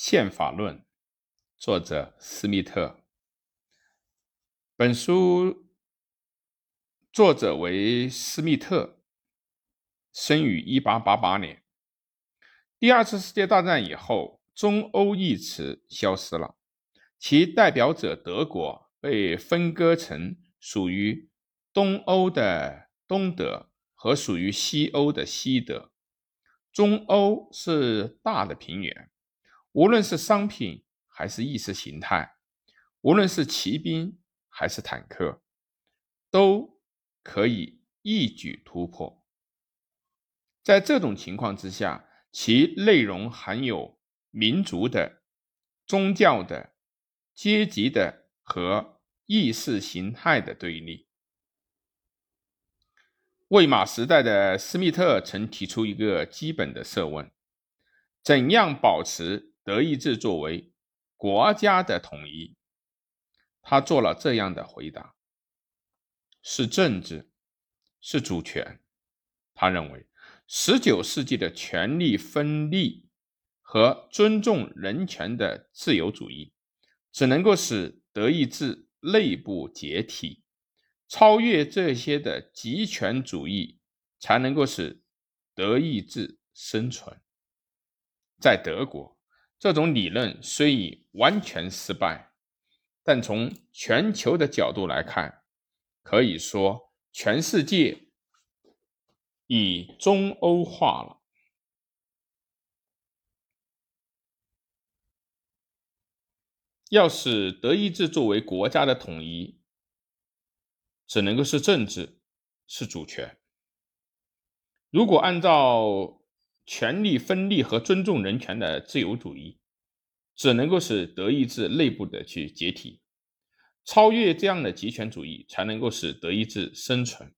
宪法论，作者斯密特。本书作者为斯密特，生于一八八八年。第二次世界大战以后，中欧一词消失了，其代表者德国被分割成属于东欧的东德和属于西欧的西德。中欧是大的平原。无论是商品还是意识形态，无论是骑兵还是坦克，都可以一举突破。在这种情况之下，其内容含有民族的、宗教的、阶级的和意识形态的对立。魏玛时代的斯密特曾提出一个基本的设问：怎样保持？德意志作为国家的统一，他做了这样的回答：是政治，是主权。他认为，十九世纪的权力分立和尊重人权的自由主义，只能够使德意志内部解体，超越这些的极权主义，才能够使德意志生存。在德国。这种理论虽已完全失败，但从全球的角度来看，可以说全世界已中欧化了。要使德意志作为国家的统一，只能够是政治，是主权。如果按照权力分立和尊重人权的自由主义，只能够使德意志内部的去解体，超越这样的集权主义，才能够使德意志生存。